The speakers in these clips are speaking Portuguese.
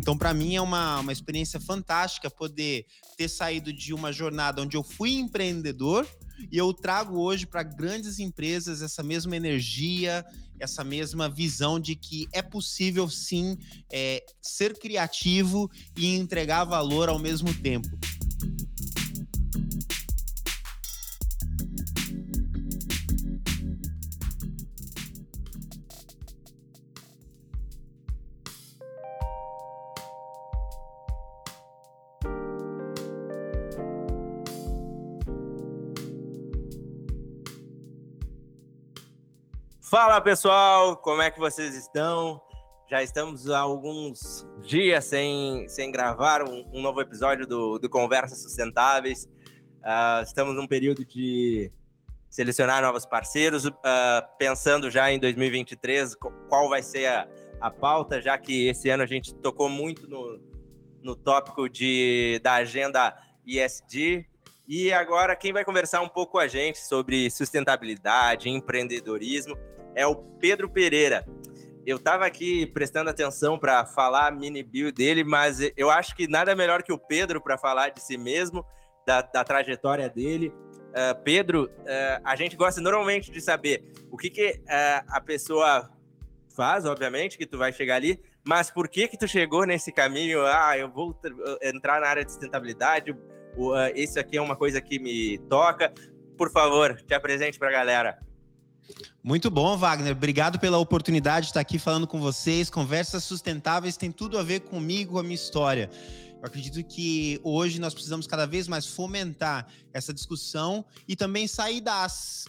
Então, para mim, é uma, uma experiência fantástica poder ter saído de uma jornada onde eu fui empreendedor e eu trago hoje para grandes empresas essa mesma energia, essa mesma visão de que é possível sim é, ser criativo e entregar valor ao mesmo tempo. Fala pessoal, como é que vocês estão? Já estamos há alguns dias sem, sem gravar um, um novo episódio do, do Conversas Sustentáveis. Uh, estamos num período de selecionar novos parceiros, uh, pensando já em 2023 qual vai ser a, a pauta, já que esse ano a gente tocou muito no, no tópico de, da agenda ESG, e agora, quem vai conversar um pouco com a gente sobre sustentabilidade, empreendedorismo, é o Pedro Pereira. Eu estava aqui prestando atenção para falar a mini bio dele, mas eu acho que nada melhor que o Pedro para falar de si mesmo, da, da trajetória dele. Uh, Pedro, uh, a gente gosta normalmente de saber o que, que uh, a pessoa faz, obviamente, que tu vai chegar ali, mas por que que tu chegou nesse caminho? Ah, eu vou entrar na área de sustentabilidade, isso aqui é uma coisa que me toca. Por favor, te apresente para a galera. Muito bom, Wagner. Obrigado pela oportunidade de estar aqui falando com vocês. Conversas sustentáveis tem tudo a ver comigo, com a minha história. Eu acredito que hoje nós precisamos cada vez mais fomentar essa discussão e também sair da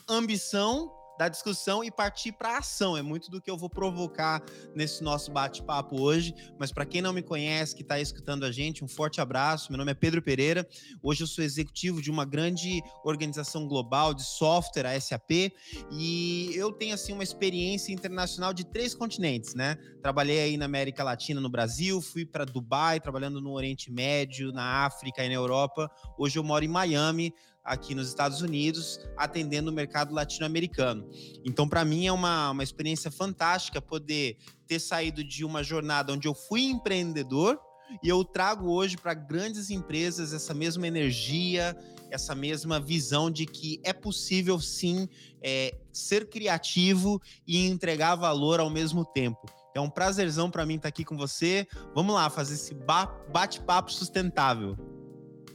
ambição da discussão e partir para ação. É muito do que eu vou provocar nesse nosso bate-papo hoje. Mas para quem não me conhece, que está escutando a gente, um forte abraço. Meu nome é Pedro Pereira. Hoje eu sou executivo de uma grande organização global de software, a SAP, e eu tenho assim uma experiência internacional de três continentes, né? Trabalhei aí na América Latina, no Brasil, fui para Dubai, trabalhando no Oriente Médio, na África e na Europa. Hoje eu moro em Miami, aqui nos Estados Unidos, atendendo o mercado latino-americano. Então, para mim, é uma, uma experiência fantástica poder ter saído de uma jornada onde eu fui empreendedor e eu trago hoje para grandes empresas essa mesma energia, essa mesma visão de que é possível sim é, ser criativo e entregar valor ao mesmo tempo. É um prazerzão para mim estar tá aqui com você. Vamos lá fazer esse bate-papo sustentável.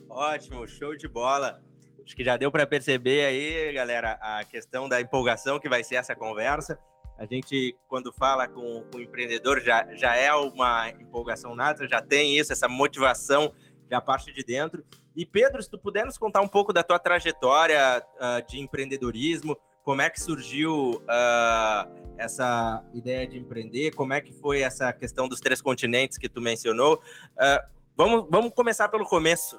Ótimo, show de bola. Acho que já deu para perceber aí, galera, a questão da empolgação que vai ser essa conversa. A gente, quando fala com, com o empreendedor, já, já é uma empolgação nata, já tem isso, essa motivação já parte de dentro. E Pedro, se tu puder nos contar um pouco da tua trajetória uh, de empreendedorismo, como é que surgiu uh, essa ideia de empreender, como é que foi essa questão dos três continentes que tu mencionou. Uh, vamos, vamos começar pelo começo.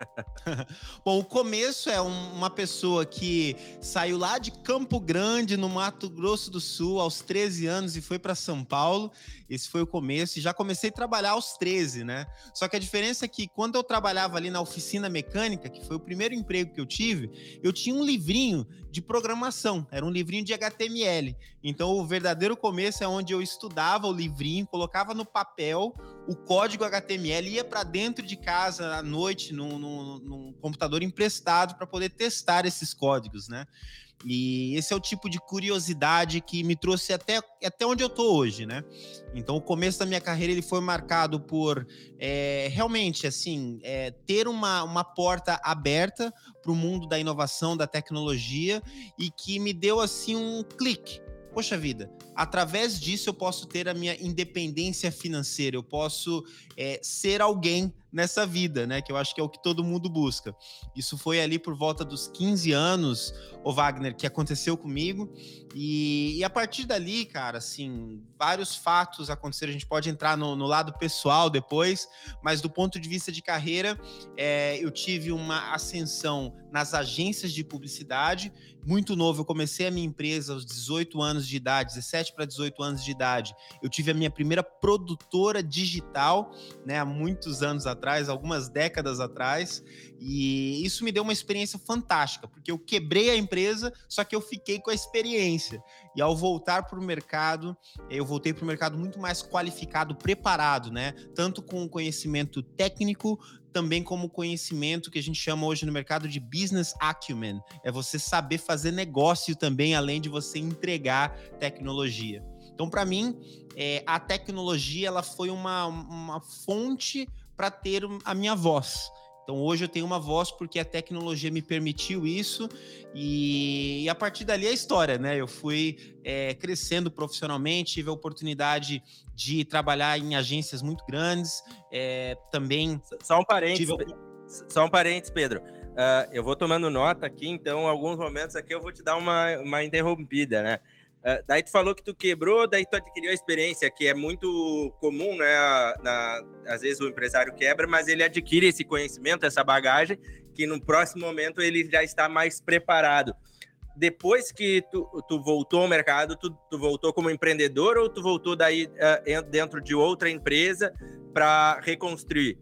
Bom, o começo é um, uma pessoa que saiu lá de Campo Grande, no Mato Grosso do Sul, aos 13 anos e foi para São Paulo. Esse foi o começo. E já comecei a trabalhar aos 13, né? Só que a diferença é que quando eu trabalhava ali na oficina mecânica, que foi o primeiro emprego que eu tive, eu tinha um livrinho de programação. Era um livrinho de HTML. Então, o verdadeiro começo é onde eu estudava o livrinho, colocava no papel o código HTML, ia para dentro de casa à noite, num, num, num computador emprestado, para poder testar esses códigos, né? E esse é o tipo de curiosidade que me trouxe até, até onde eu tô hoje, né? Então, o começo da minha carreira ele foi marcado por é, realmente assim é, ter uma, uma porta aberta para o mundo da inovação, da tecnologia e que me deu assim um clique poxa vida, através disso eu posso ter a minha independência financeira, eu posso é, ser alguém nessa vida, né? Que eu acho que é o que todo mundo busca. Isso foi ali por volta dos 15 anos, o Wagner, que aconteceu comigo. E, e, a partir dali, cara, assim, vários fatos aconteceram. A gente pode entrar no, no lado pessoal depois, mas do ponto de vista de carreira, é, eu tive uma ascensão nas agências de publicidade. Muito novo, eu comecei a minha empresa aos 18 anos de idade, 17 para 18 anos de idade. Eu tive a minha primeira produtora digital, né, há muitos anos atrás atrás, algumas décadas atrás, e isso me deu uma experiência fantástica, porque eu quebrei a empresa, só que eu fiquei com a experiência. E ao voltar para o mercado, eu voltei para o mercado muito mais qualificado, preparado, né? Tanto com conhecimento técnico, também como conhecimento que a gente chama hoje no mercado de business acumen. É você saber fazer negócio também, além de você entregar tecnologia. Então, para mim, é, a tecnologia ela foi uma, uma fonte para ter a minha voz. Então hoje eu tenho uma voz porque a tecnologia me permitiu isso e, e a partir dali é a história, né? Eu fui é, crescendo profissionalmente, tive a oportunidade de trabalhar em agências muito grandes, é, também. Só um parênteses, tive... só um parênteses, Pedro. Uh, eu vou tomando nota aqui, então, alguns momentos aqui eu vou te dar uma, uma interrompida, né? Uh, daí tu falou que tu quebrou, daí tu adquiriu a experiência, que é muito comum, né? Na, às vezes o empresário quebra, mas ele adquire esse conhecimento, essa bagagem, que no próximo momento ele já está mais preparado. Depois que tu, tu voltou ao mercado, tu, tu, voltou como empreendedor ou tu voltou daí uh, dentro de outra empresa para reconstruir?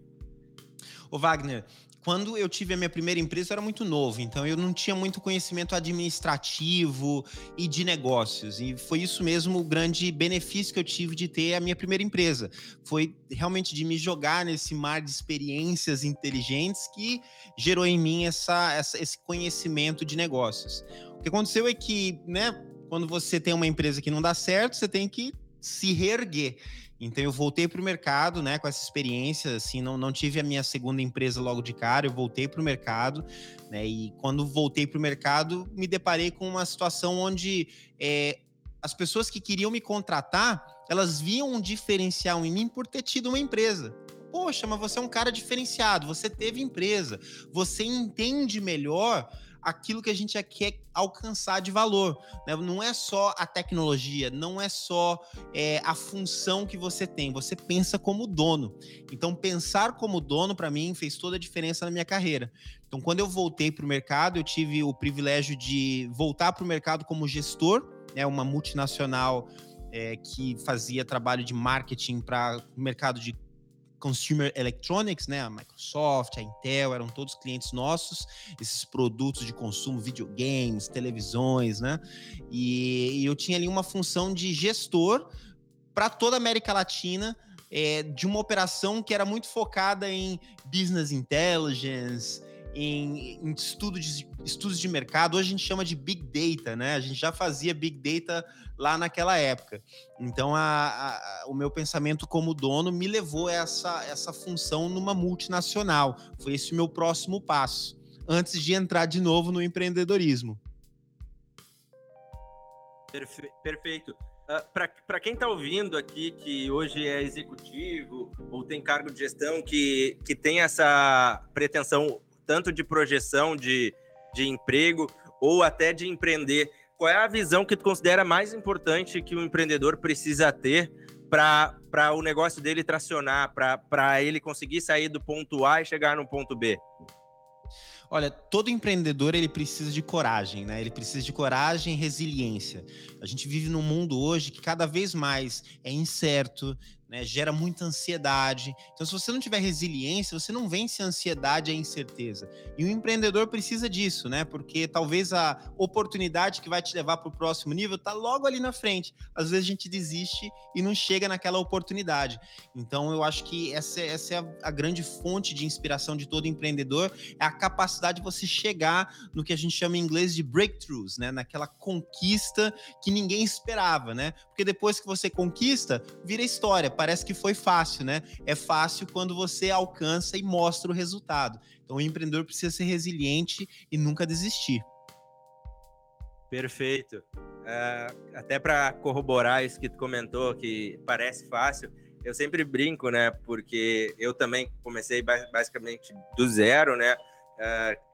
O Wagner, quando eu tive a minha primeira empresa, eu era muito novo, então eu não tinha muito conhecimento administrativo e de negócios. E foi isso mesmo o grande benefício que eu tive de ter a minha primeira empresa. Foi realmente de me jogar nesse mar de experiências inteligentes que gerou em mim essa, essa esse conhecimento de negócios. O que aconteceu é que, né, quando você tem uma empresa que não dá certo, você tem que se reerguer. Então eu voltei para o mercado, né, com essa experiência, assim, não, não tive a minha segunda empresa logo de cara, eu voltei para o mercado, né, e quando voltei para o mercado, me deparei com uma situação onde é, as pessoas que queriam me contratar, elas viam um diferencial em mim por ter tido uma empresa. Poxa, mas você é um cara diferenciado, você teve empresa, você entende melhor aquilo que a gente quer alcançar de valor. Né? Não é só a tecnologia, não é só é, a função que você tem, você pensa como dono. Então, pensar como dono, para mim, fez toda a diferença na minha carreira. Então, quando eu voltei para o mercado, eu tive o privilégio de voltar para o mercado como gestor, né, uma multinacional é, que fazia trabalho de marketing para o mercado de consumer electronics, né? A Microsoft, a Intel eram todos clientes nossos, esses produtos de consumo, videogames, televisões, né? E, e eu tinha ali uma função de gestor para toda a América Latina. É, de uma operação que era muito focada em business intelligence, em, em estudo de, estudos de mercado. Hoje a gente chama de Big Data, né? A gente já fazia Big Data lá naquela época. Então, a, a, o meu pensamento como dono me levou a essa, essa função numa multinacional. Foi esse o meu próximo passo, antes de entrar de novo no empreendedorismo. Perfe perfeito. Uh, ah, Para quem está ouvindo aqui, que hoje é executivo ou tem cargo de gestão, que, que tem essa pretensão tanto de projeção de, de emprego ou até de empreender, qual é a visão que tu considera mais importante que o empreendedor precisa ter para o negócio dele tracionar, para ele conseguir sair do ponto A e chegar no ponto B? Olha, todo empreendedor ele precisa de coragem, né? Ele precisa de coragem e resiliência. A gente vive num mundo hoje que cada vez mais é incerto, né, gera muita ansiedade. Então, se você não tiver resiliência, você não vence a ansiedade e a incerteza. E o empreendedor precisa disso, né? Porque talvez a oportunidade que vai te levar para o próximo nível está logo ali na frente. Às vezes a gente desiste e não chega naquela oportunidade. Então, eu acho que essa, essa é a, a grande fonte de inspiração de todo empreendedor, é a capacidade de você chegar no que a gente chama em inglês de breakthroughs, né? Naquela conquista que ninguém esperava, né? Porque depois que você conquista, vira história parece que foi fácil, né? É fácil quando você alcança e mostra o resultado. Então, o empreendedor precisa ser resiliente e nunca desistir. Perfeito. Uh, até para corroborar isso que tu comentou, que parece fácil, eu sempre brinco, né? Porque eu também comecei basicamente do zero, né? Uh,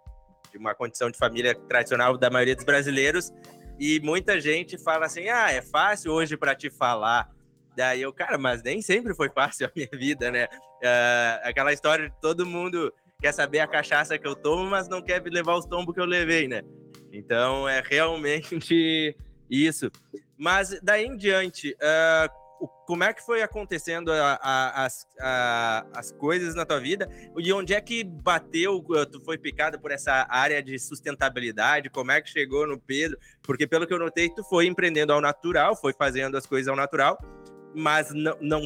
de uma condição de família tradicional da maioria dos brasileiros. E muita gente fala assim: ah, é fácil hoje para te falar. Daí eu, cara, mas nem sempre foi fácil a minha vida, né? Uh, aquela história de todo mundo quer saber a cachaça que eu tomo, mas não quer levar os tombos que eu levei, né? Então é realmente isso. Mas daí em diante, uh, como é que foi acontecendo a, a, as, a, as coisas na tua vida e onde é que bateu, tu foi picado por essa área de sustentabilidade, como é que chegou no Pedro? Porque pelo que eu notei, tu foi empreendendo ao natural, foi fazendo as coisas ao natural, mas não, não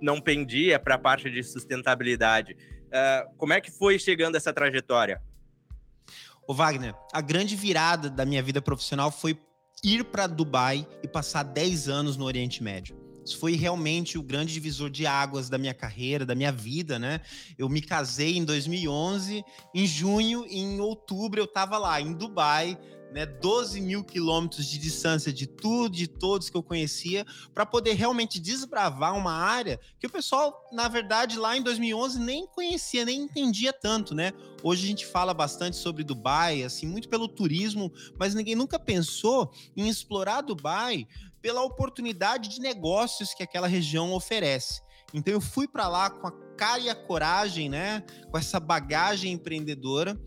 não pendia para a parte de sustentabilidade. Uh, como é que foi chegando essa trajetória? Ô Wagner, a grande virada da minha vida profissional foi ir para Dubai e passar 10 anos no Oriente Médio. Isso foi realmente o grande divisor de águas da minha carreira, da minha vida, né? Eu me casei em 2011, em junho, em outubro eu estava lá, em Dubai, né, 12 mil quilômetros de distância de tudo, de todos que eu conhecia, para poder realmente desbravar uma área que o pessoal, na verdade, lá em 2011 nem conhecia, nem entendia tanto, né? Hoje a gente fala bastante sobre Dubai, assim, muito pelo turismo, mas ninguém nunca pensou em explorar Dubai pela oportunidade de negócios que aquela região oferece. Então eu fui para lá com a cara e a coragem, né, com essa bagagem empreendedora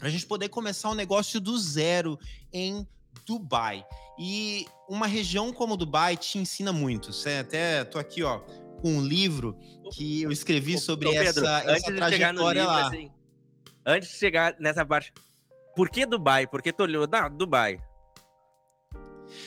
para a gente poder começar um negócio do zero em Dubai. E uma região como Dubai te ensina muito. Você até tô aqui, ó, com um livro que eu escrevi sobre ô, Pedro, essa, essa trajetória livro, lá. Assim, antes de chegar nessa parte, por que Dubai? Por que Toledo? Não, Dubai.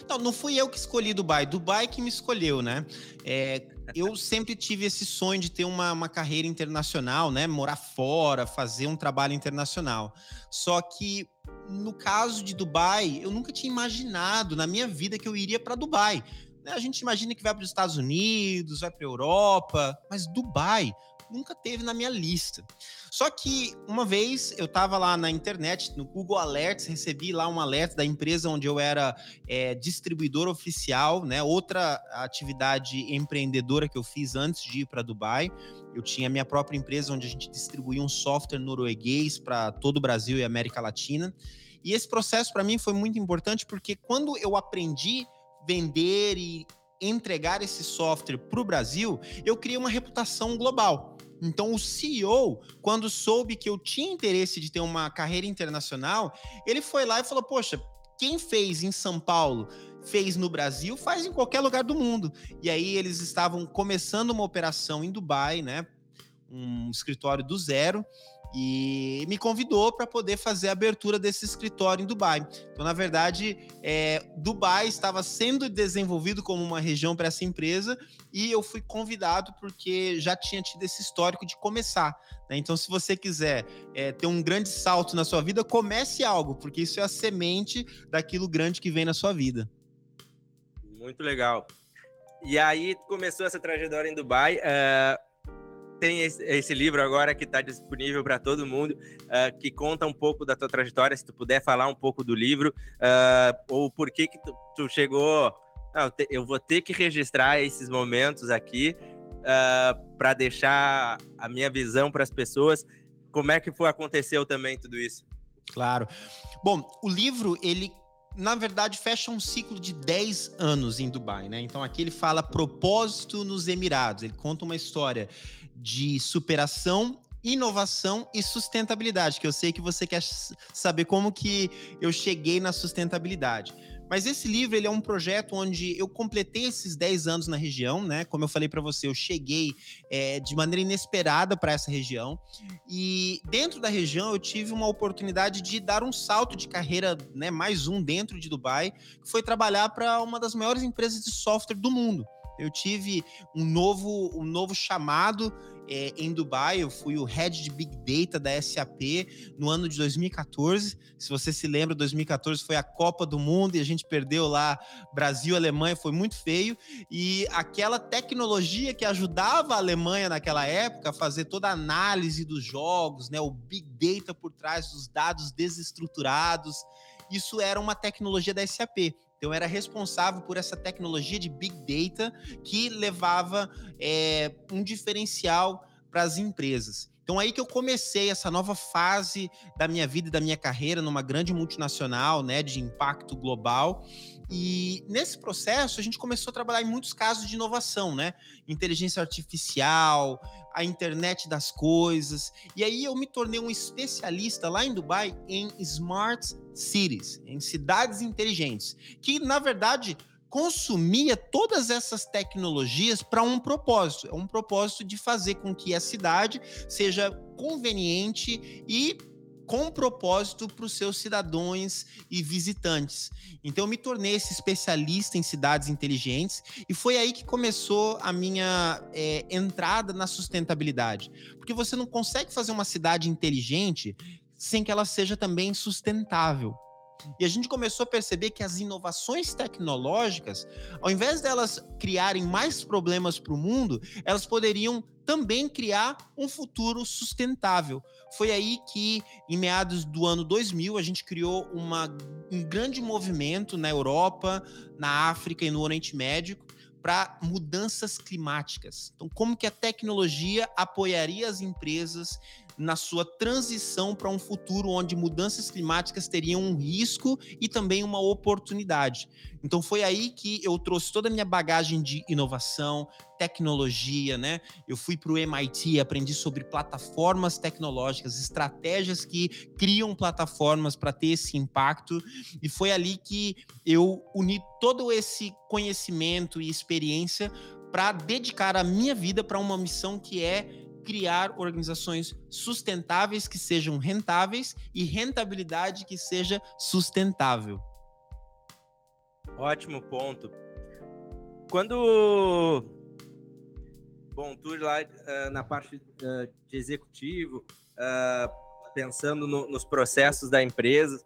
Não, não fui eu que escolhi Dubai, Dubai que me escolheu, né? É, eu sempre tive esse sonho de ter uma, uma carreira internacional, né? Morar fora, fazer um trabalho internacional. Só que no caso de Dubai, eu nunca tinha imaginado na minha vida que eu iria para Dubai. Né? A gente imagina que vai para os Estados Unidos, vai para a Europa, mas Dubai nunca teve na minha lista. Só que uma vez eu estava lá na internet, no Google Alerts, recebi lá um alerta da empresa onde eu era é, distribuidor oficial, né? Outra atividade empreendedora que eu fiz antes de ir para Dubai. Eu tinha minha própria empresa onde a gente distribuía um software norueguês para todo o Brasil e América Latina. E esse processo para mim foi muito importante porque quando eu aprendi vender e entregar esse software para o Brasil, eu criei uma reputação global. Então, o CEO, quando soube que eu tinha interesse de ter uma carreira internacional, ele foi lá e falou: Poxa, quem fez em São Paulo, fez no Brasil, faz em qualquer lugar do mundo. E aí eles estavam começando uma operação em Dubai, né? Um escritório do zero e me convidou para poder fazer a abertura desse escritório em Dubai. Então, na verdade, é, Dubai estava sendo desenvolvido como uma região para essa empresa e eu fui convidado porque já tinha tido esse histórico de começar. Né? Então, se você quiser é, ter um grande salto na sua vida, comece algo, porque isso é a semente daquilo grande que vem na sua vida. Muito legal. E aí começou essa trajetória em Dubai. Uh tem esse, livro agora que está disponível para todo mundo, uh, que conta um pouco da tua trajetória, se tu puder falar um pouco do livro, uh, ou por que que tu, tu chegou... Não, te, eu vou ter que registrar esses momentos aqui uh, ah, para deixar a minha visão para as pessoas. Como é que foi aconteceu também tudo isso? Claro. Bom, o livro ele na verdade, fecha um ciclo de 10 anos em Dubai, né? Então aqui ele fala propósito nos Emirados. Ele conta uma história de superação, inovação e sustentabilidade, que eu sei que você quer saber como que eu cheguei na sustentabilidade. Mas esse livro ele é um projeto onde eu completei esses 10 anos na região, né? Como eu falei para você, eu cheguei é, de maneira inesperada para essa região. E dentro da região eu tive uma oportunidade de dar um salto de carreira, né? Mais um dentro de Dubai, que foi trabalhar para uma das maiores empresas de software do mundo. Eu tive um novo, um novo chamado é, em Dubai. Eu fui o head de Big Data da SAP no ano de 2014. Se você se lembra, 2014 foi a Copa do Mundo e a gente perdeu lá Brasil, Alemanha, foi muito feio. E aquela tecnologia que ajudava a Alemanha naquela época a fazer toda a análise dos jogos, né, o Big Data por trás dos dados desestruturados, isso era uma tecnologia da SAP. Então, era responsável por essa tecnologia de Big Data que levava é, um diferencial para as empresas. Então, aí que eu comecei essa nova fase da minha vida e da minha carreira numa grande multinacional, né, de impacto global. E nesse processo, a gente começou a trabalhar em muitos casos de inovação, né? Inteligência artificial, a internet das coisas. E aí eu me tornei um especialista lá em Dubai em smart cities, em cidades inteligentes, que na verdade consumia todas essas tecnologias para um propósito, é um propósito de fazer com que a cidade seja conveniente e com propósito para os seus cidadãos e visitantes. Então, eu me tornei esse especialista em cidades inteligentes e foi aí que começou a minha é, entrada na sustentabilidade. Porque você não consegue fazer uma cidade inteligente sem que ela seja também sustentável. E a gente começou a perceber que as inovações tecnológicas, ao invés delas criarem mais problemas para o mundo, elas poderiam também criar um futuro sustentável. Foi aí que, em meados do ano 2000, a gente criou uma, um grande movimento na Europa, na África e no Oriente Médio para mudanças climáticas. Então, como que a tecnologia apoiaria as empresas na sua transição para um futuro onde mudanças climáticas teriam um risco e também uma oportunidade. Então foi aí que eu trouxe toda a minha bagagem de inovação, tecnologia, né? Eu fui para o MIT, aprendi sobre plataformas tecnológicas, estratégias que criam plataformas para ter esse impacto, e foi ali que eu uni todo esse conhecimento e experiência para dedicar a minha vida para uma missão que é criar organizações sustentáveis que sejam rentáveis e rentabilidade que seja sustentável. Ótimo ponto. Quando bom, tu lá uh, na parte uh, de executivo, uh, pensando no, nos processos da empresa,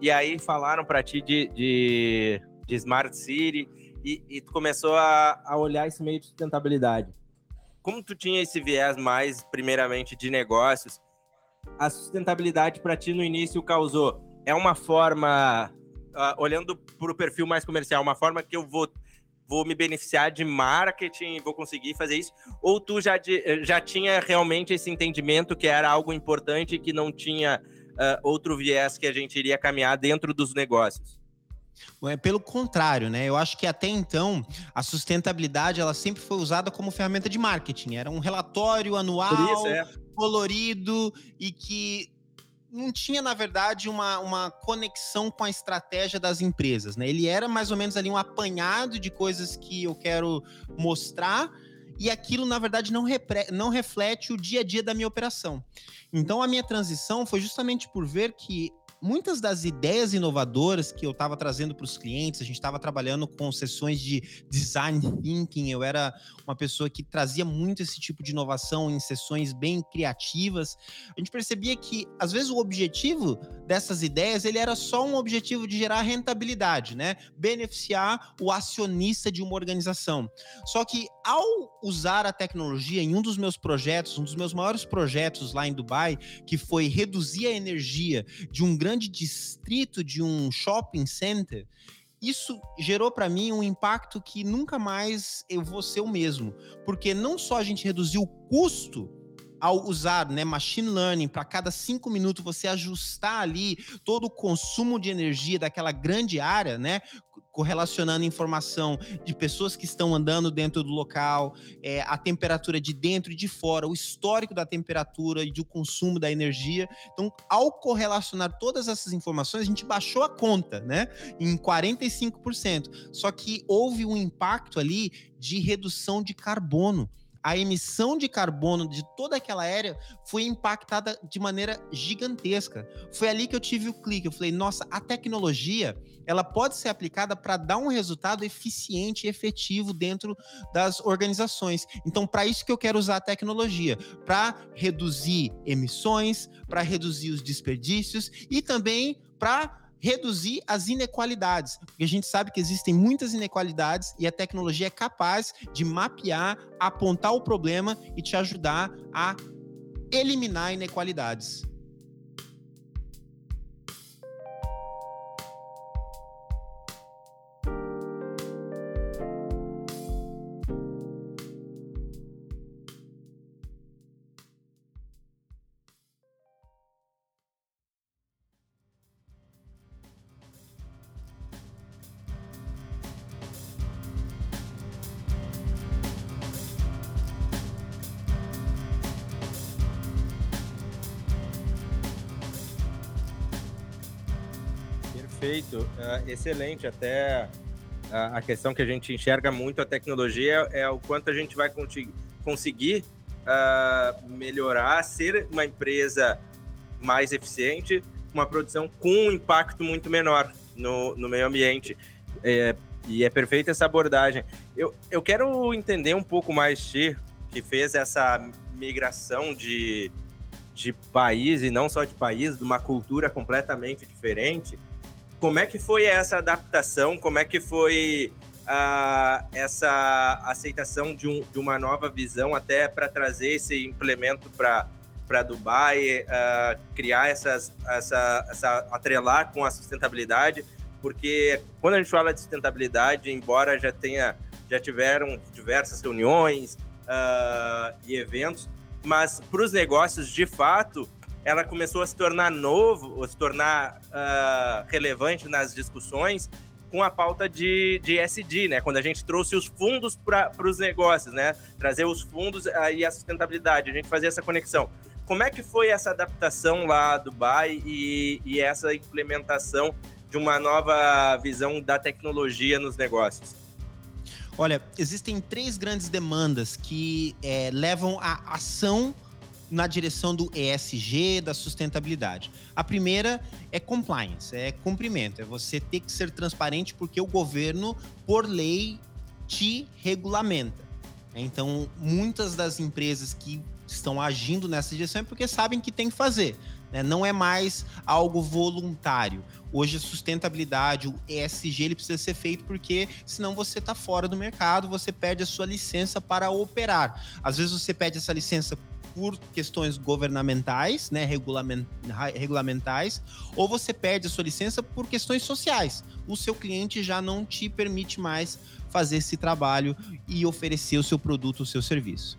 e aí falaram para ti de, de, de, Smart City e, e tu começou a, a olhar esse meio de sustentabilidade como tu tinha esse viés mais, primeiramente, de negócios, a sustentabilidade para ti no início causou? É uma forma, uh, olhando para o perfil mais comercial, uma forma que eu vou, vou me beneficiar de marketing, vou conseguir fazer isso? Ou tu já, de, já tinha realmente esse entendimento que era algo importante e que não tinha uh, outro viés que a gente iria caminhar dentro dos negócios? É pelo contrário, né? Eu acho que até então a sustentabilidade ela sempre foi usada como ferramenta de marketing. Era um relatório anual, isso, é. colorido e que não tinha, na verdade, uma, uma conexão com a estratégia das empresas, né? Ele era mais ou menos ali um apanhado de coisas que eu quero mostrar e aquilo, na verdade, não, repre, não reflete o dia a dia da minha operação. Então, a minha transição foi justamente por ver que muitas das ideias inovadoras que eu estava trazendo para os clientes, a gente estava trabalhando com sessões de design thinking, eu era uma pessoa que trazia muito esse tipo de inovação em sessões bem criativas. A gente percebia que, às vezes, o objetivo dessas ideias ele era só um objetivo de gerar rentabilidade, né? Beneficiar o acionista de uma organização. Só que, ao usar a tecnologia em um dos meus projetos, um dos meus maiores projetos lá em Dubai, que foi reduzir a energia de um grande grande distrito de um shopping center, isso gerou para mim um impacto que nunca mais eu vou ser o mesmo, porque não só a gente reduziu o custo ao usar né, machine learning para cada cinco minutos você ajustar ali todo o consumo de energia daquela grande área, né? Correlacionando informação de pessoas que estão andando dentro do local, é, a temperatura de dentro e de fora, o histórico da temperatura e do consumo da energia. Então, ao correlacionar todas essas informações, a gente baixou a conta, né? Em 45%. Só que houve um impacto ali de redução de carbono a emissão de carbono de toda aquela área foi impactada de maneira gigantesca. Foi ali que eu tive o clique. Eu falei, nossa, a tecnologia ela pode ser aplicada para dar um resultado eficiente e efetivo dentro das organizações. Então, para isso que eu quero usar a tecnologia, para reduzir emissões, para reduzir os desperdícios e também para reduzir as inequalidades, porque a gente sabe que existem muitas inequalidades e a tecnologia é capaz de mapear, apontar o problema e te ajudar a eliminar inequalidades. Perfeito, uh, excelente. Até a, a questão que a gente enxerga muito a tecnologia é, é o quanto a gente vai conseguir uh, melhorar, ser uma empresa mais eficiente, uma produção com um impacto muito menor no, no meio ambiente. É, e é perfeita essa abordagem. Eu, eu quero entender um pouco mais, Ti, que fez essa migração de, de país, e não só de país, de uma cultura completamente diferente. Como é que foi essa adaptação? Como é que foi uh, essa aceitação de, um, de uma nova visão até para trazer esse implemento para para Dubai, uh, criar essas, essa, essa, atrelar com a sustentabilidade, porque quando a gente fala de sustentabilidade, embora já tenha, já tiveram diversas reuniões uh, e eventos, mas para os negócios, de fato, ela começou a se tornar novo, a se tornar uh, relevante nas discussões com a pauta de, de SD, né? Quando a gente trouxe os fundos para os negócios, né? Trazer os fundos e a sustentabilidade, a gente fazia essa conexão. Como é que foi essa adaptação lá do Dubai e, e essa implementação de uma nova visão da tecnologia nos negócios? Olha, existem três grandes demandas que é, levam à ação na direção do ESG, da sustentabilidade. A primeira é compliance, é cumprimento, é você ter que ser transparente porque o governo, por lei, te regulamenta. Então, muitas das empresas que estão agindo nessa direção é porque sabem que tem que fazer. Né? Não é mais algo voluntário. Hoje a sustentabilidade, o ESG, ele precisa ser feito porque senão você está fora do mercado, você perde a sua licença para operar. Às vezes você pede essa licença por questões governamentais, né, regulamentais, ou você perde a sua licença por questões sociais. O seu cliente já não te permite mais fazer esse trabalho e oferecer o seu produto, o seu serviço.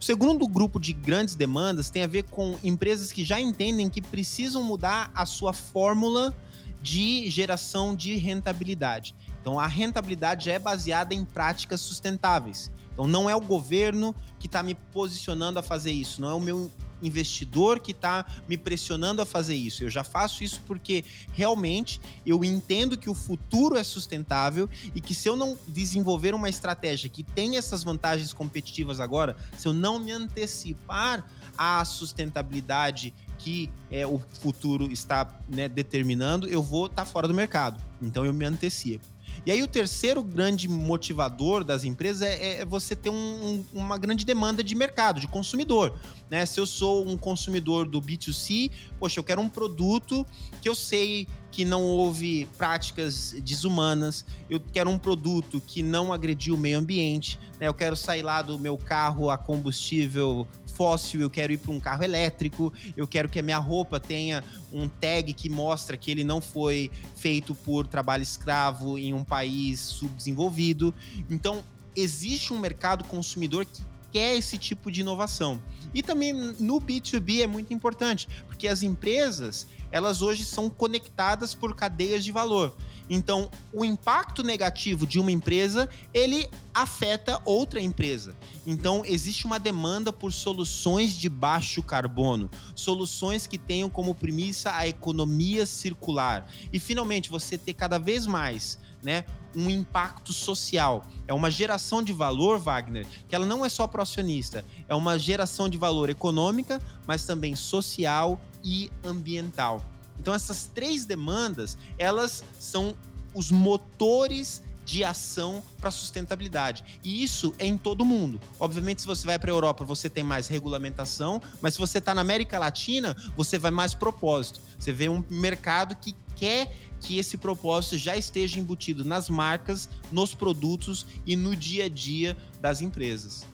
O segundo grupo de grandes demandas tem a ver com empresas que já entendem que precisam mudar a sua fórmula de geração de rentabilidade. Então, a rentabilidade já é baseada em práticas sustentáveis. Então, não é o governo que está me posicionando a fazer isso, não é o meu investidor que está me pressionando a fazer isso. Eu já faço isso porque realmente eu entendo que o futuro é sustentável e que se eu não desenvolver uma estratégia que tenha essas vantagens competitivas agora, se eu não me antecipar à sustentabilidade que é, o futuro está né, determinando, eu vou estar tá fora do mercado. Então eu me antecipo. E aí o terceiro grande motivador das empresas é, é você ter um, um, uma grande demanda de mercado, de consumidor. Né? Se eu sou um consumidor do B2C, poxa, eu quero um produto que eu sei que não houve práticas desumanas, eu quero um produto que não agrediu o meio ambiente, né? eu quero sair lá do meu carro a combustível fóssil, eu quero ir para um carro elétrico, eu quero que a minha roupa tenha um tag que mostra que ele não foi feito por trabalho escravo em um país subdesenvolvido. Então, existe um mercado consumidor que quer esse tipo de inovação. E também no B2B é muito importante, porque as empresas, elas hoje são conectadas por cadeias de valor. Então, o impacto negativo de uma empresa, ele afeta outra empresa. Então, existe uma demanda por soluções de baixo carbono, soluções que tenham como premissa a economia circular. E finalmente, você ter cada vez mais, né, um impacto social. É uma geração de valor, Wagner, que ela não é só para acionista, é uma geração de valor econômica, mas também social e ambiental. Então essas três demandas, elas são os motores de ação para sustentabilidade. E isso é em todo mundo. Obviamente, se você vai para a Europa, você tem mais regulamentação, mas se você está na América Latina, você vai mais propósito. Você vê um mercado que quer que esse propósito já esteja embutido nas marcas, nos produtos e no dia a dia das empresas.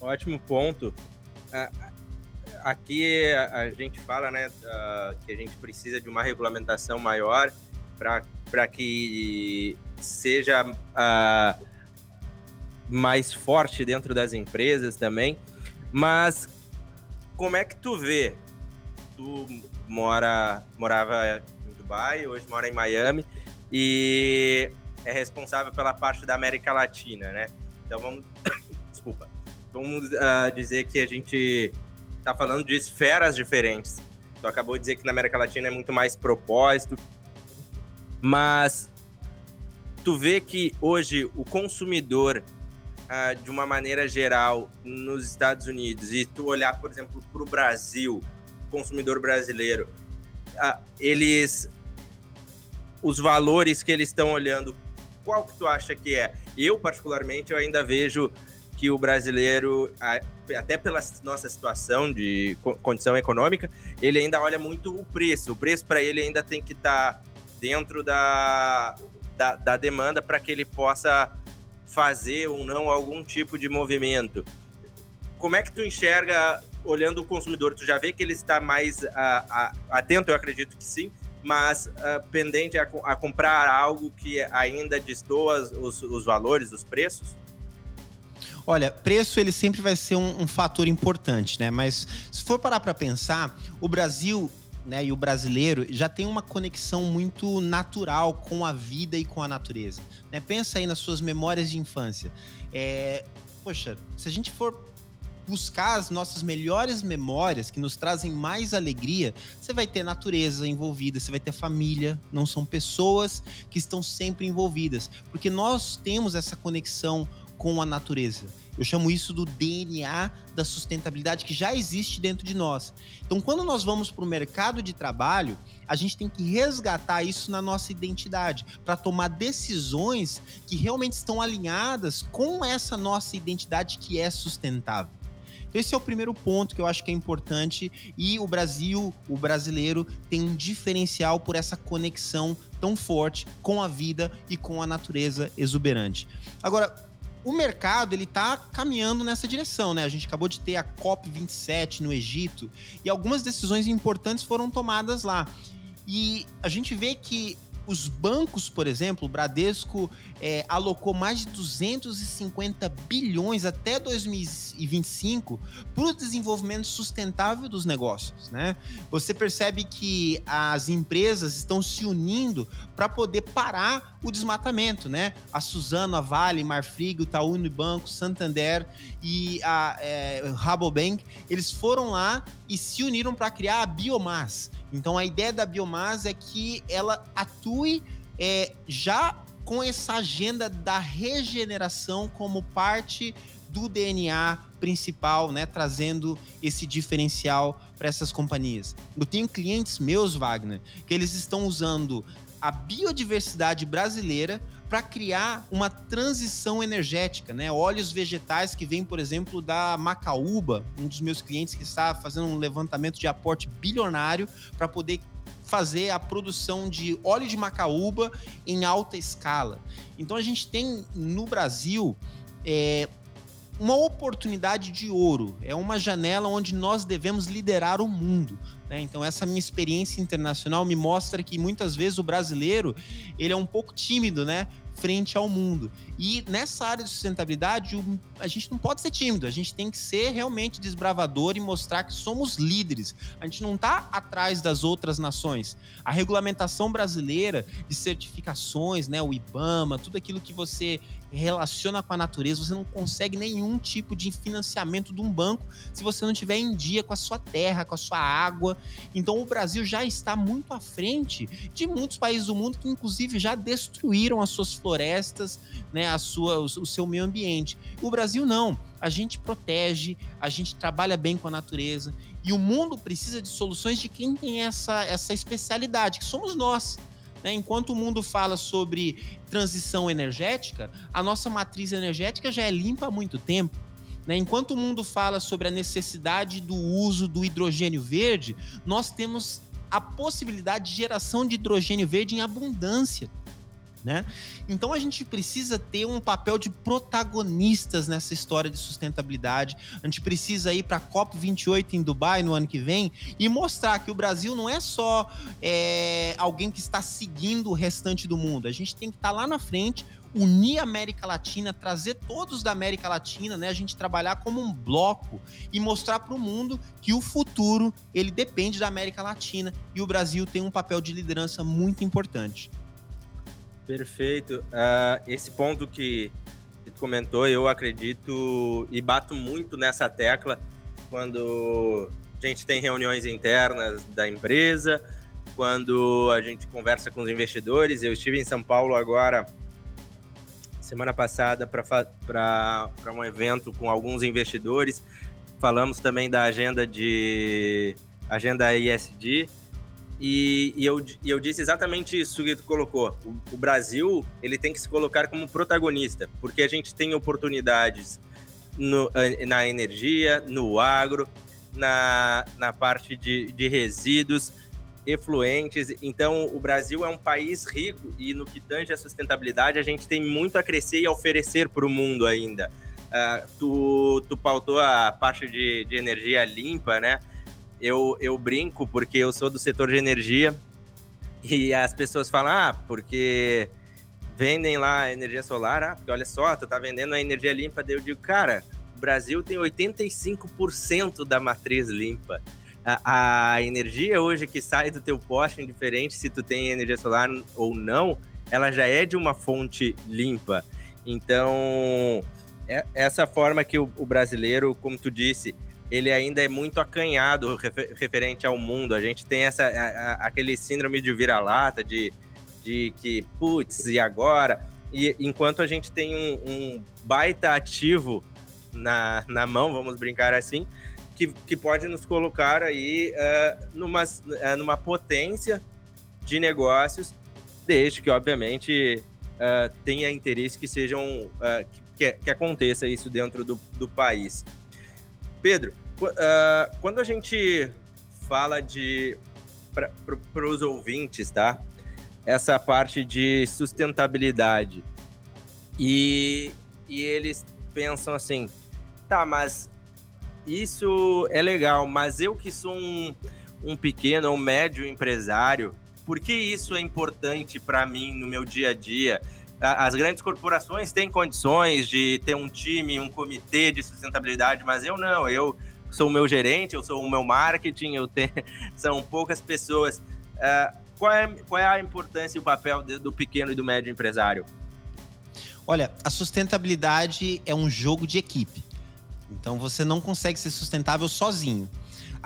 Ótimo ponto aqui a gente fala né, que a gente precisa de uma regulamentação maior para que seja uh, mais forte dentro das empresas também. Mas como é que tu vê? Tu mora, morava Dubai, hoje mora em Miami e é responsável pela parte da América Latina, né? Então vamos, desculpa, vamos uh, dizer que a gente tá falando de esferas diferentes. Tu acabou de dizer que na América Latina é muito mais propósito. Mas tu vê que hoje o consumidor, ah, de uma maneira geral, nos Estados Unidos, e tu olhar, por exemplo, para o Brasil, consumidor brasileiro, ah, eles. Os valores que eles estão olhando, qual que tu acha que é? Eu, particularmente, eu ainda vejo que o brasileiro, até pela nossa situação de condição econômica, ele ainda olha muito o preço. O preço para ele ainda tem que estar tá dentro da, da, da demanda para que ele possa fazer ou não algum tipo de movimento. Como é que tu enxerga, olhando o consumidor, tu já vê que ele está mais uh, uh, atento, eu acredito que sim, mas uh, pendente a, a, comprar algo que ainda destoa os, os valores, os preços? Olha, preço ele sempre vai ser um, um fator importante, né? Mas se for parar para pensar, o Brasil né, e o brasileiro já tem uma conexão muito natural com a vida e com a natureza. Né? Pensa aí nas suas memórias de infância. É, poxa, se a gente for buscar as nossas melhores memórias que nos trazem mais alegria, você vai ter natureza envolvida, você vai ter família, não são pessoas que estão sempre envolvidas, porque nós temos essa conexão com a natureza. Eu chamo isso do DNA da sustentabilidade que já existe dentro de nós. Então, quando nós vamos para o mercado de trabalho, a gente tem que resgatar isso na nossa identidade, para tomar decisões que realmente estão alinhadas com essa nossa identidade que é sustentável. Esse é o primeiro ponto que eu acho que é importante e o Brasil, o brasileiro, tem um diferencial por essa conexão tão forte com a vida e com a natureza exuberante. Agora, o mercado ele está caminhando nessa direção, né? A gente acabou de ter a COP 27 no Egito e algumas decisões importantes foram tomadas lá. E a gente vê que os bancos, por exemplo, o Bradesco é, alocou mais de 250 bilhões até 2025 para o desenvolvimento sustentável dos negócios, né? Você percebe que as empresas estão se unindo para poder parar o desmatamento, né? A Suzano, a Vale, Marfrig, o Itaú Unibanco, Santander e a é, Rabobank, eles foram lá e se uniram para criar a Biomás. Então a ideia da Biomás é que ela atue é, já com essa agenda da regeneração como parte do DNA principal, né, trazendo esse diferencial para essas companhias. Eu tenho clientes meus, Wagner, que eles estão usando a biodiversidade brasileira para criar uma transição energética, né? Óleos vegetais que vêm, por exemplo, da Macaúba, um dos meus clientes que está fazendo um levantamento de aporte bilionário para poder fazer a produção de óleo de macaúba em alta escala. Então a gente tem no Brasil é, uma oportunidade de ouro, é uma janela onde nós devemos liderar o mundo. Né? Então essa minha experiência internacional me mostra que muitas vezes o brasileiro ele é um pouco tímido, né? frente ao mundo. E nessa área de sustentabilidade, a gente não pode ser tímido, a gente tem que ser realmente desbravador e mostrar que somos líderes. A gente não está atrás das outras nações. A regulamentação brasileira de certificações, né, o IBAMA, tudo aquilo que você relaciona com a natureza, você não consegue nenhum tipo de financiamento de um banco se você não tiver em dia com a sua terra, com a sua água. Então o Brasil já está muito à frente de muitos países do mundo que inclusive já destruíram as suas florestas, né, a sua, o seu meio ambiente. O Brasil não. A gente protege, a gente trabalha bem com a natureza e o mundo precisa de soluções de quem tem essa, essa especialidade, que somos nós. Né? Enquanto o mundo fala sobre transição energética, a nossa matriz energética já é limpa há muito tempo. Né? Enquanto o mundo fala sobre a necessidade do uso do hidrogênio verde, nós temos a possibilidade de geração de hidrogênio verde em abundância né? Então a gente precisa ter um papel de protagonistas nessa história de sustentabilidade. A gente precisa ir para a COP28 em Dubai no ano que vem e mostrar que o Brasil não é só é, alguém que está seguindo o restante do mundo. A gente tem que estar tá lá na frente, unir a América Latina, trazer todos da América Latina, né? A gente trabalhar como um bloco e mostrar para o mundo que o futuro ele depende da América Latina e o Brasil tem um papel de liderança muito importante. Perfeito. Uh, esse ponto que, comentou, eu acredito e bato muito nessa tecla quando a gente tem reuniões internas da empresa, quando a gente conversa com os investidores. Eu estive em São Paulo agora semana passada para um evento com alguns investidores. Falamos também da agenda de agenda ISD. E, e, eu, e eu disse exatamente isso que tu colocou. O, o, Brasil ele tem que se colocar como protagonista, porque a gente tem oportunidades no, na energia, no agro, na, na parte de, de resíduos efluentes. Então, o Brasil é um país rico e no que tange a sustentabilidade, a gente tem muito a crescer e a oferecer para o mundo ainda. Uh, tu, tu pautou a parte de, de energia limpa, né? Eu, eu brinco porque eu sou do setor de energia e as pessoas falam, ah, porque vendem lá energia solar, ah, porque olha só, tu tá vendendo a energia limpa. Daí eu digo, cara, o Brasil tem 85% da matriz limpa. A, a, energia hoje que sai do teu poste, indiferente se tu tem energia solar ou não, ela já é de uma fonte limpa. Então, é essa forma que o, o brasileiro, como tu disse, ele ainda é muito acanhado refer, referente ao mundo. A gente tem essa, a, a, aquele síndrome de vira-lata, de, de que, putz, e agora? E enquanto a gente tem um, um baita ativo na, na mão, vamos brincar assim, que, que pode nos colocar aí uh, numa, uh, numa potência de negócios, desde que, obviamente, uh, tenha interesse que sejam que, que, aconteça isso dentro do, do país. Pedro, uh, quando a gente fala de para os ouvintes, tá? Essa parte de sustentabilidade e, e eles pensam assim, tá, mas isso é legal, mas eu que sou um, um pequeno ou médio empresário, por que isso é importante para mim no meu dia a dia? As grandes corporações têm condições de ter um time, um comitê de sustentabilidade, mas eu não, eu sou o meu gerente, eu sou o meu marketing, eu tenho, são poucas pessoas. Uh, qual, é, qual é a importância e o papel do pequeno e do médio empresário? Olha, a sustentabilidade é um jogo de equipe. Então você não consegue ser sustentável sozinho.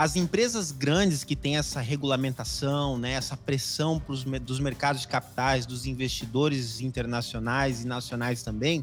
As empresas grandes que têm essa regulamentação, né, essa pressão pros, dos mercados de capitais, dos investidores internacionais e nacionais também,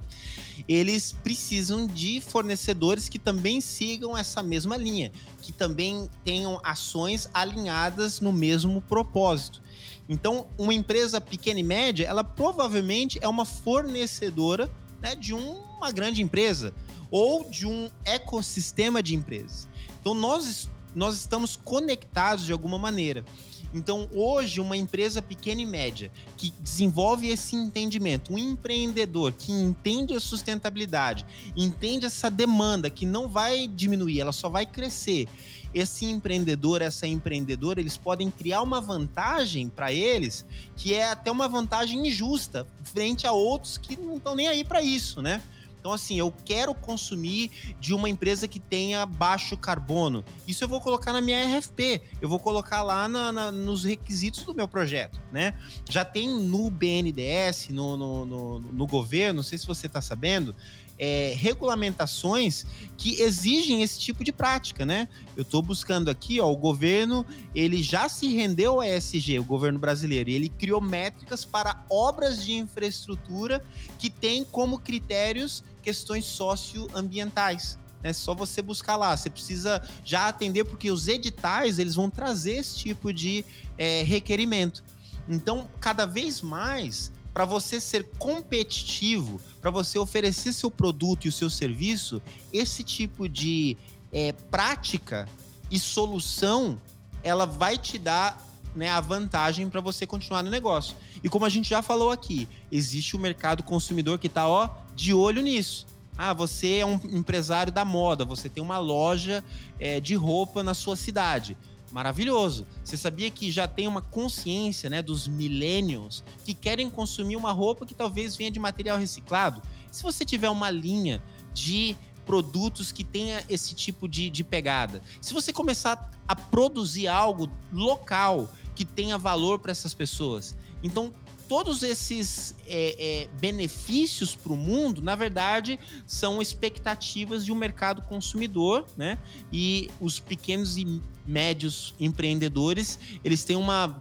eles precisam de fornecedores que também sigam essa mesma linha, que também tenham ações alinhadas no mesmo propósito. Então, uma empresa pequena e média, ela provavelmente é uma fornecedora né, de uma grande empresa ou de um ecossistema de empresas. Então, nós nós estamos conectados de alguma maneira. Então, hoje, uma empresa pequena e média que desenvolve esse entendimento, um empreendedor que entende a sustentabilidade, entende essa demanda que não vai diminuir, ela só vai crescer. Esse empreendedor, essa empreendedora, eles podem criar uma vantagem para eles que é até uma vantagem injusta frente a outros que não estão nem aí para isso, né? Então, assim, eu quero consumir de uma empresa que tenha baixo carbono. Isso eu vou colocar na minha RFP, eu vou colocar lá na, na, nos requisitos do meu projeto, né? Já tem no BNDES, no, no, no, no governo, não sei se você está sabendo, é, regulamentações que exigem esse tipo de prática, né? Eu estou buscando aqui, ó, o governo ele já se rendeu ao ESG, o governo brasileiro, e ele criou métricas para obras de infraestrutura que têm como critérios questões socioambientais. É só você buscar lá. Você precisa já atender, porque os editais eles vão trazer esse tipo de é, requerimento. Então, cada vez mais, para você ser competitivo, para você oferecer seu produto e o seu serviço, esse tipo de é, prática e solução, ela vai te dar né, a vantagem para você continuar no negócio. E como a gente já falou aqui, existe o mercado consumidor que está ó de olho nisso. Ah, você é um empresário da moda, você tem uma loja é, de roupa na sua cidade maravilhoso. Você sabia que já tem uma consciência né, dos millennials que querem consumir uma roupa que talvez venha de material reciclado? Se você tiver uma linha de produtos que tenha esse tipo de, de pegada, se você começar a produzir algo local que tenha valor para essas pessoas, então todos esses é, é, benefícios para o mundo, na verdade, são expectativas de um mercado consumidor, né? E os pequenos e médios empreendedores, eles têm uma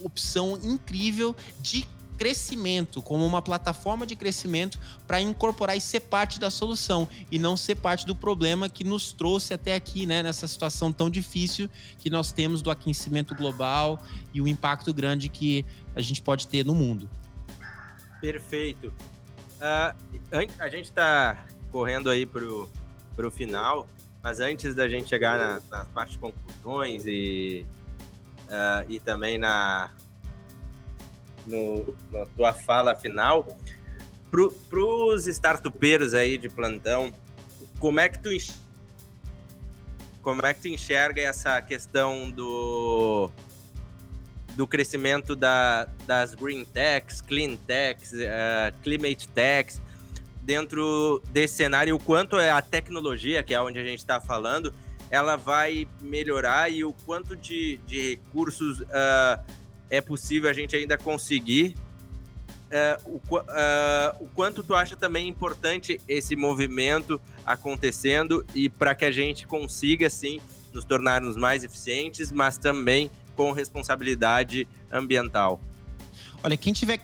opção incrível de crescimento, como uma plataforma de crescimento para incorporar e ser parte da solução e não ser parte do problema que nos trouxe até aqui, né, nessa situação tão difícil que nós temos do aquecimento global e o impacto grande que a gente pode ter no mundo. Perfeito. Uh, a gente está correndo aí para o final, mas antes da gente chegar na, parte de conclusões e, uh, e também na, no, na tua fala final, para os startupeiros aí de plantão, como é que tu como é que tu enxerga essa questão do do crescimento da, das green techs, clean techs, uh, climate techs, dentro desse cenário, o quanto é a tecnologia, que é onde a gente está falando, ela vai melhorar e o quanto de, de recursos uh, é possível a gente ainda conseguir. Uh, o, uh, o, quanto tu acha também importante esse movimento acontecendo e para que a gente consiga, sim, nos tornarmos mais eficientes, mas também com responsabilidade ambiental? Olha, quem tiver,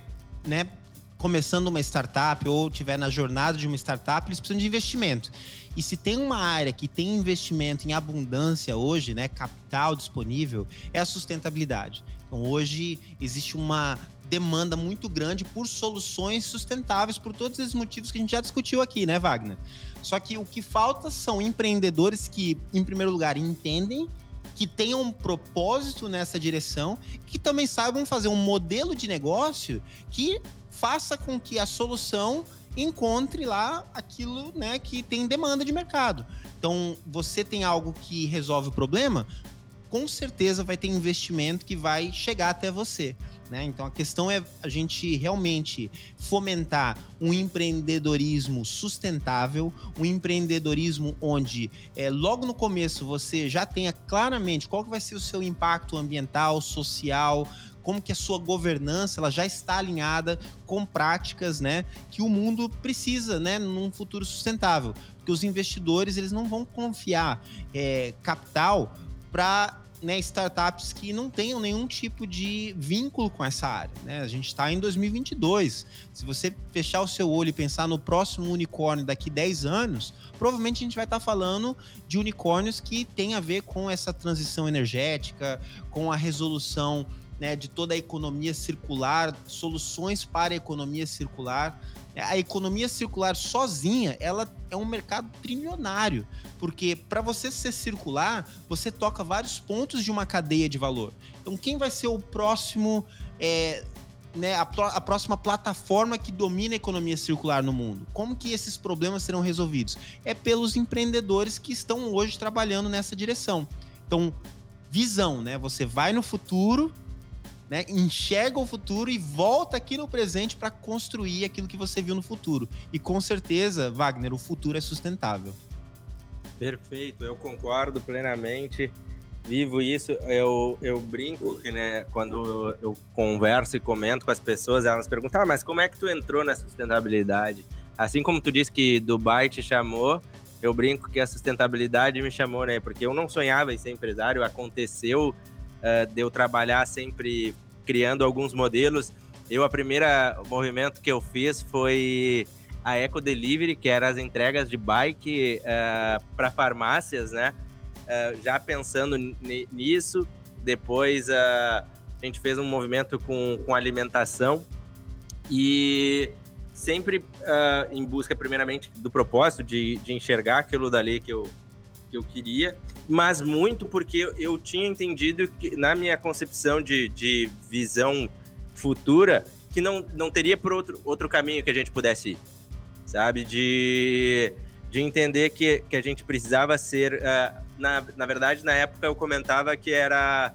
né, começando uma startup ou tiver na jornada de uma startup, eles precisam de investimento. E se tem uma área que tem investimento em abundância hoje, né, capital disponível, é a sustentabilidade. Então, hoje existe uma demanda muito grande por soluções sustentáveis por todos esses motivos que a gente já discutiu aqui, né, Wagner? Só que o que falta são empreendedores que, em primeiro lugar, entendem que tenham um propósito nessa direção, que também saibam fazer um modelo de negócio que faça com que a solução encontre lá aquilo né, que tem demanda de mercado. Então, você tem algo que resolve o problema, com certeza vai ter investimento que vai chegar até você. Né? Então a questão é a gente realmente fomentar um empreendedorismo sustentável, um empreendedorismo onde é, logo no começo você já tenha claramente qual que vai ser o seu impacto ambiental, social, como que a sua governança ela já está alinhada com práticas, né, que o mundo precisa, né, num futuro sustentável, porque os investidores eles não vão confiar é, capital para né, startups que não tenham nenhum tipo de vínculo com essa área. Né? A gente está em 2022. Se você fechar o seu olho e pensar no próximo unicórnio daqui 10 anos, provavelmente a gente vai estar tá falando de unicórnios que tem a ver com essa transição energética, com a resolução né, de toda a economia circular, soluções para a economia circular. A economia circular sozinha, ela é um mercado trilionário, porque para você ser circular, você toca vários pontos de uma cadeia de valor. Então, quem vai ser o próximo, é, né, a, a próxima plataforma que domina a economia circular no mundo? Como que esses problemas serão resolvidos? É pelos empreendedores que estão hoje trabalhando nessa direção. Então, visão, né? Você vai no futuro né, enxerga o futuro e volta aqui no presente para construir aquilo que você viu no futuro. E com certeza, Wagner, o futuro é sustentável. Perfeito, eu concordo plenamente. Vivo isso, eu, eu brinco que, né, quando eu converso e comento com as pessoas, elas perguntam, ah, mas como é que tu entrou na sustentabilidade? Assim como tu disse que Dubai te chamou, eu brinco que a sustentabilidade me chamou, né? Porque eu não sonhava em ser empresário, aconteceu uh, de eu trabalhar sempre criando alguns modelos. Eu, a primeira movimento que eu fiz foi a Eco Delivery, que era as entregas de bike uh, eh, para farmácias, né? Uh, já pensando nisso, depois a gente fez um movimento com, com alimentação e sempre em busca, primeiramente, do propósito de, de enxergar aquilo dali que eu, que eu queria mas muito porque eu tinha entendido que, na minha concepção de, de visão futura, que não, não teria por outro, outro caminho que a gente pudesse ir, sabe? De, de entender que, que a gente precisava ser. Uh, na, na verdade, na época eu comentava que era.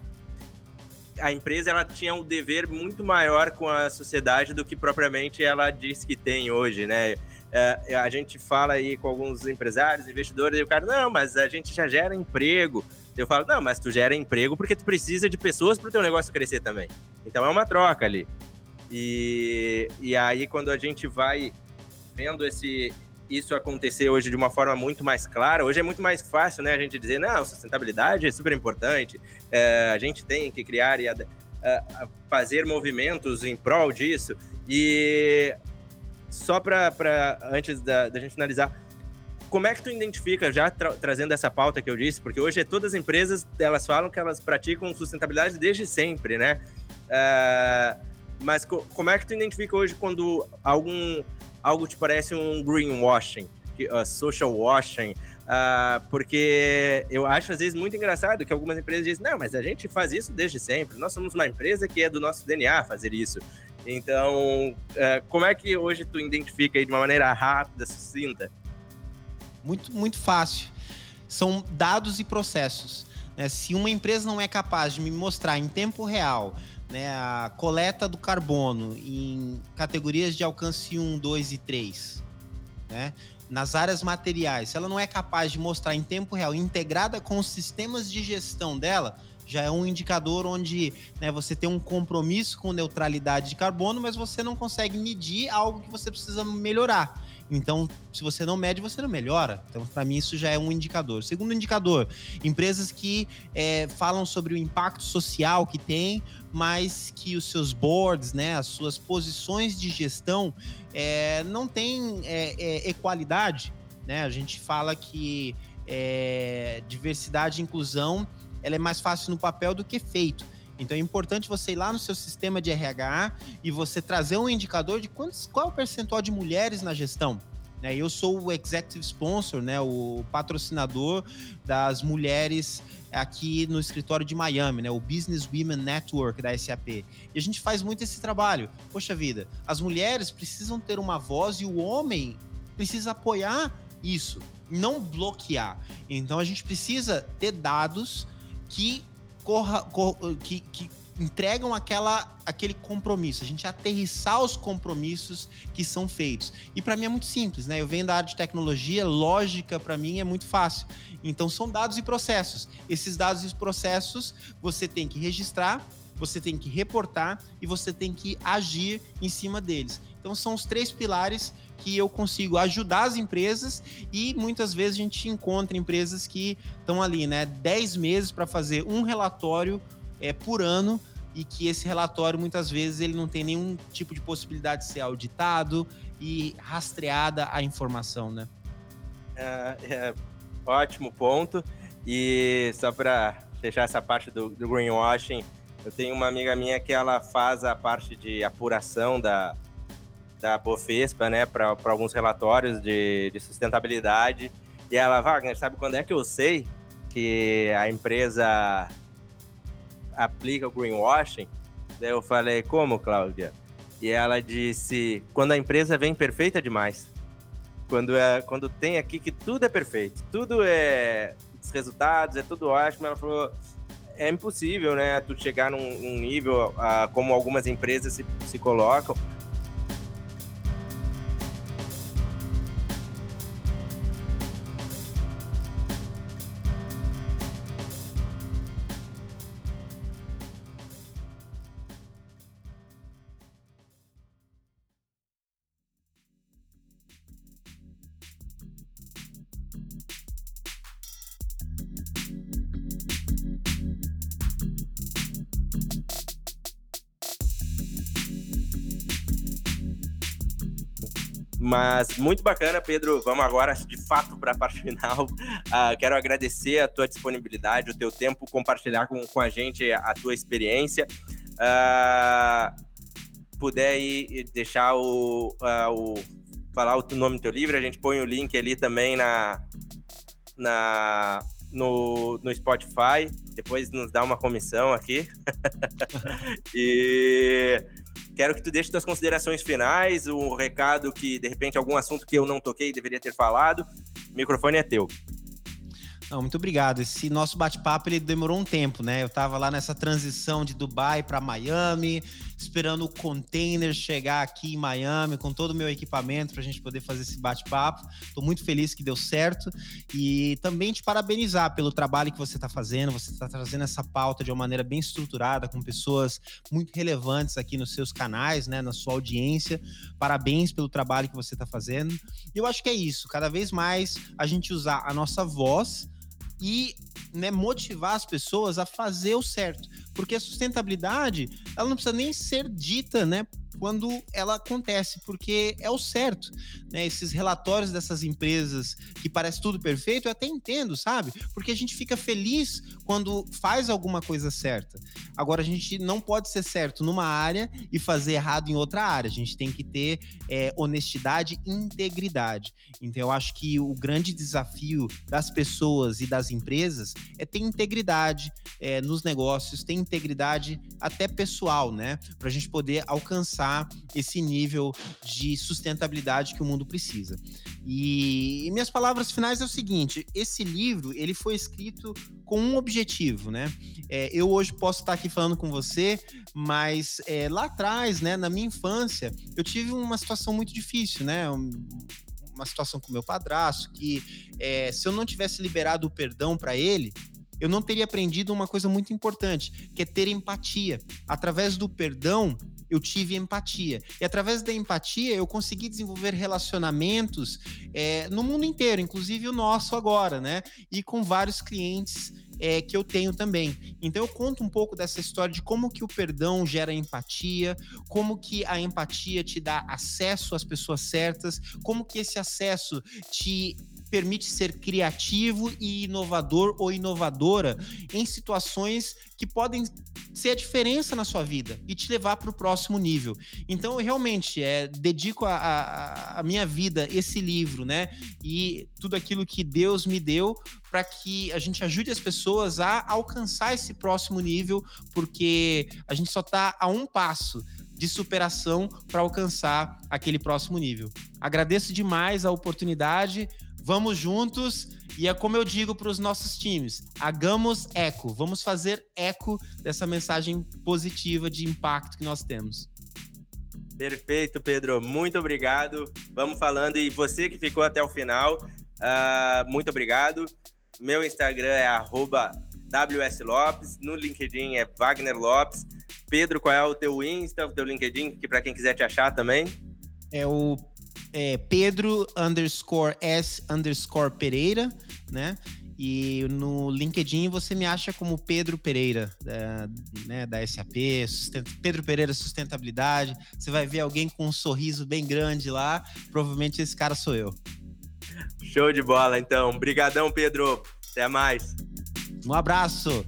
A empresa ela tinha um dever muito maior com a sociedade do que propriamente ela diz que tem hoje, né? É, a gente fala aí com alguns empresários, investidores, e o cara, não, mas a gente já gera emprego. Eu falo, não, mas tu gera emprego porque tu precisa de pessoas para o teu negócio crescer também. Então é uma troca ali. E, e aí, quando a gente vai vendo esse, isso acontecer hoje de uma forma muito mais clara, hoje é muito mais fácil, né, a gente dizer, não, sustentabilidade é super importante, é, a gente tem que criar e uh, fazer movimentos em prol disso. E só para antes da, da gente finalizar, como é que tu identifica, já tra trazendo essa pauta que eu disse, porque hoje todas as empresas, elas falam que elas praticam sustentabilidade desde sempre, né? Uh, mas co como é que tu identifica hoje quando algum, algo te parece um greenwashing, uh, social washing, uh, porque eu acho às vezes muito engraçado que algumas empresas dizem, não, mas a gente faz isso desde sempre, nós somos uma empresa que é do nosso DNA fazer isso. Então, uh, como é que hoje tu identifica de uma maneira rápida, sucinta? Muito, muito fácil. São dados e processos. Né? Se uma empresa não é capaz de me mostrar em tempo real né, a coleta do carbono em categorias de alcance 1, 2 e 3, né, nas áreas materiais, se ela não é capaz de mostrar em tempo real, integrada com os sistemas de gestão dela, já é um indicador onde né, você tem um compromisso com neutralidade de carbono, mas você não consegue medir algo que você precisa melhorar. Então, se você não mede, você não melhora. Então, para mim, isso já é um indicador. Segundo indicador, empresas que é, falam sobre o impacto social que tem, mas que os seus boards, né, as suas posições de gestão é, não têm é, é equalidade. Né? A gente fala que é, diversidade e inclusão ela é mais fácil no papel do que feito. Então é importante você ir lá no seu sistema de RH e você trazer um indicador de quantos, qual é o percentual de mulheres na gestão. Né? Eu sou o executive sponsor, né, o patrocinador das mulheres aqui no escritório de Miami, né, o Business Women Network da SAP. E a gente faz muito esse trabalho. Poxa vida, as mulheres precisam ter uma voz e o homem precisa apoiar isso, não bloquear. Então a gente precisa ter dados que corra, que, que entregam aquela, aquele compromisso, a gente aterrissar os compromissos que são feitos. E para mim é muito simples, né? Eu venho da área de tecnologia, lógica para mim é muito fácil. Então são dados e processos. Esses dados e processos você tem que registrar, você tem que reportar e você tem que agir em cima deles. Então são os três pilares que eu consigo ajudar as empresas e muitas vezes a gente encontra empresas que estão ali, né, 10 meses para fazer um relatório é, por ano e que esse relatório muitas vezes ele não tem nenhum tipo de possibilidade de ser auditado e rastreada a informação, né? É, é ótimo ponto. E só para fechar essa parte do, do greenwashing, eu tenho uma amiga minha que ela faz a parte de apuração da, da Bofespa, né, para alguns relatórios de, de sustentabilidade. E ela, Wagner, sabe quando é que eu sei que a empresa aplica o greenwashing? Daí eu falei, como, Cláudia? E ela disse, quando a empresa vem perfeita demais. Quando, é, quando tem aqui que tudo é perfeito, tudo é os resultados, é tudo ótimo. Ela falou, é impossível, né, tu chegar num, num nível uh, como algumas empresas se, se colocam, Mas muito bacana, Pedro. Vamos agora, de fato, para a parte final. Uh, quero agradecer a tua disponibilidade, o teu tempo, compartilhar com, com a gente a, tua experiência. Uh, puder aí deixar o, uh, o falar o nome do teu livro, a gente põe o link ali também na, na no, no Spotify. Depois nos dá uma comissão aqui. e Quero que tu deixe tuas considerações finais, um recado que, de repente, algum assunto que eu não toquei deveria ter falado. O microfone é teu. Não, muito obrigado. Esse nosso bate-papo ele demorou um tempo, né? Eu estava lá nessa transição de Dubai para Miami, esperando o container chegar aqui em Miami com todo o meu equipamento para a gente poder fazer esse bate-papo. Estou muito feliz que deu certo e também te parabenizar pelo trabalho que você está fazendo. Você está trazendo essa pauta de uma maneira bem estruturada, com pessoas muito relevantes aqui nos seus canais, né? Na sua audiência. Parabéns pelo trabalho que você está fazendo. E eu acho que é isso. Cada vez mais a gente usar a nossa voz e né, motivar as pessoas a fazer o certo. Porque a sustentabilidade, ela não precisa nem ser dita, né? Quando ela acontece, porque é o certo. Né? Esses relatórios dessas empresas que parece tudo perfeito, eu até entendo, sabe? Porque a gente fica feliz quando faz alguma coisa certa. Agora, a gente não pode ser certo numa área e fazer errado em outra área. A gente tem que ter é, honestidade e integridade. Então, eu acho que o grande desafio das pessoas e das empresas é ter integridade é, nos negócios, ter integridade até pessoal, né? Para a gente poder alcançar alcançar esse nível de sustentabilidade que o mundo precisa. E, e minhas palavras finais é o seguinte: esse livro ele foi escrito com um objetivo, né? É, eu hoje posso estar aqui falando com você, mas é, lá atrás, né, na minha infância, eu tive uma situação muito difícil, né? Um, uma situação com meu padrasto que é, se eu não tivesse liberado o perdão para ele, eu não teria aprendido uma coisa muito importante, que é ter empatia. Através do perdão, eu tive empatia. E através da empatia, eu consegui desenvolver relacionamentos é, no mundo inteiro, inclusive o nosso agora, né? E com vários clientes é, que eu tenho também. Então eu conto um pouco dessa história de como que o perdão gera empatia, como que a empatia te dá acesso às pessoas certas, como que esse acesso te permite ser criativo e inovador ou inovadora em situações que podem ser a diferença na sua vida e te levar para o próximo nível. Então, realmente é, dedico a, a, a, minha vida, esse livro, né? E tudo aquilo que Deus me deu para que a gente ajude as pessoas a alcançar esse próximo nível, porque a gente só está a um passo de superação para alcançar aquele próximo nível. Agradeço demais a oportunidade. Vamos juntos e é como eu digo para os nossos times: hagamos eco, vamos fazer eco dessa mensagem positiva de impacto que nós temos. Perfeito, Pedro. Muito obrigado. Vamos falando. E você que ficou até o final, uh, muito obrigado. Meu Instagram é WSLopes. No LinkedIn é Wagner Lopes. Pedro, qual é o teu Insta, o teu LinkedIn, que para quem quiser te achar também? É o é, Pedro underscore S underscore Pereira, né? E no LinkedIn você me acha como Pedro Pereira, da, né, da SAP, Pedro Pereira Sustentabilidade. Você vai ver alguém com um sorriso bem grande lá. Provavelmente esse cara sou eu. Show de bola, então. Obrigadão, Pedro. Até mais. Um abraço.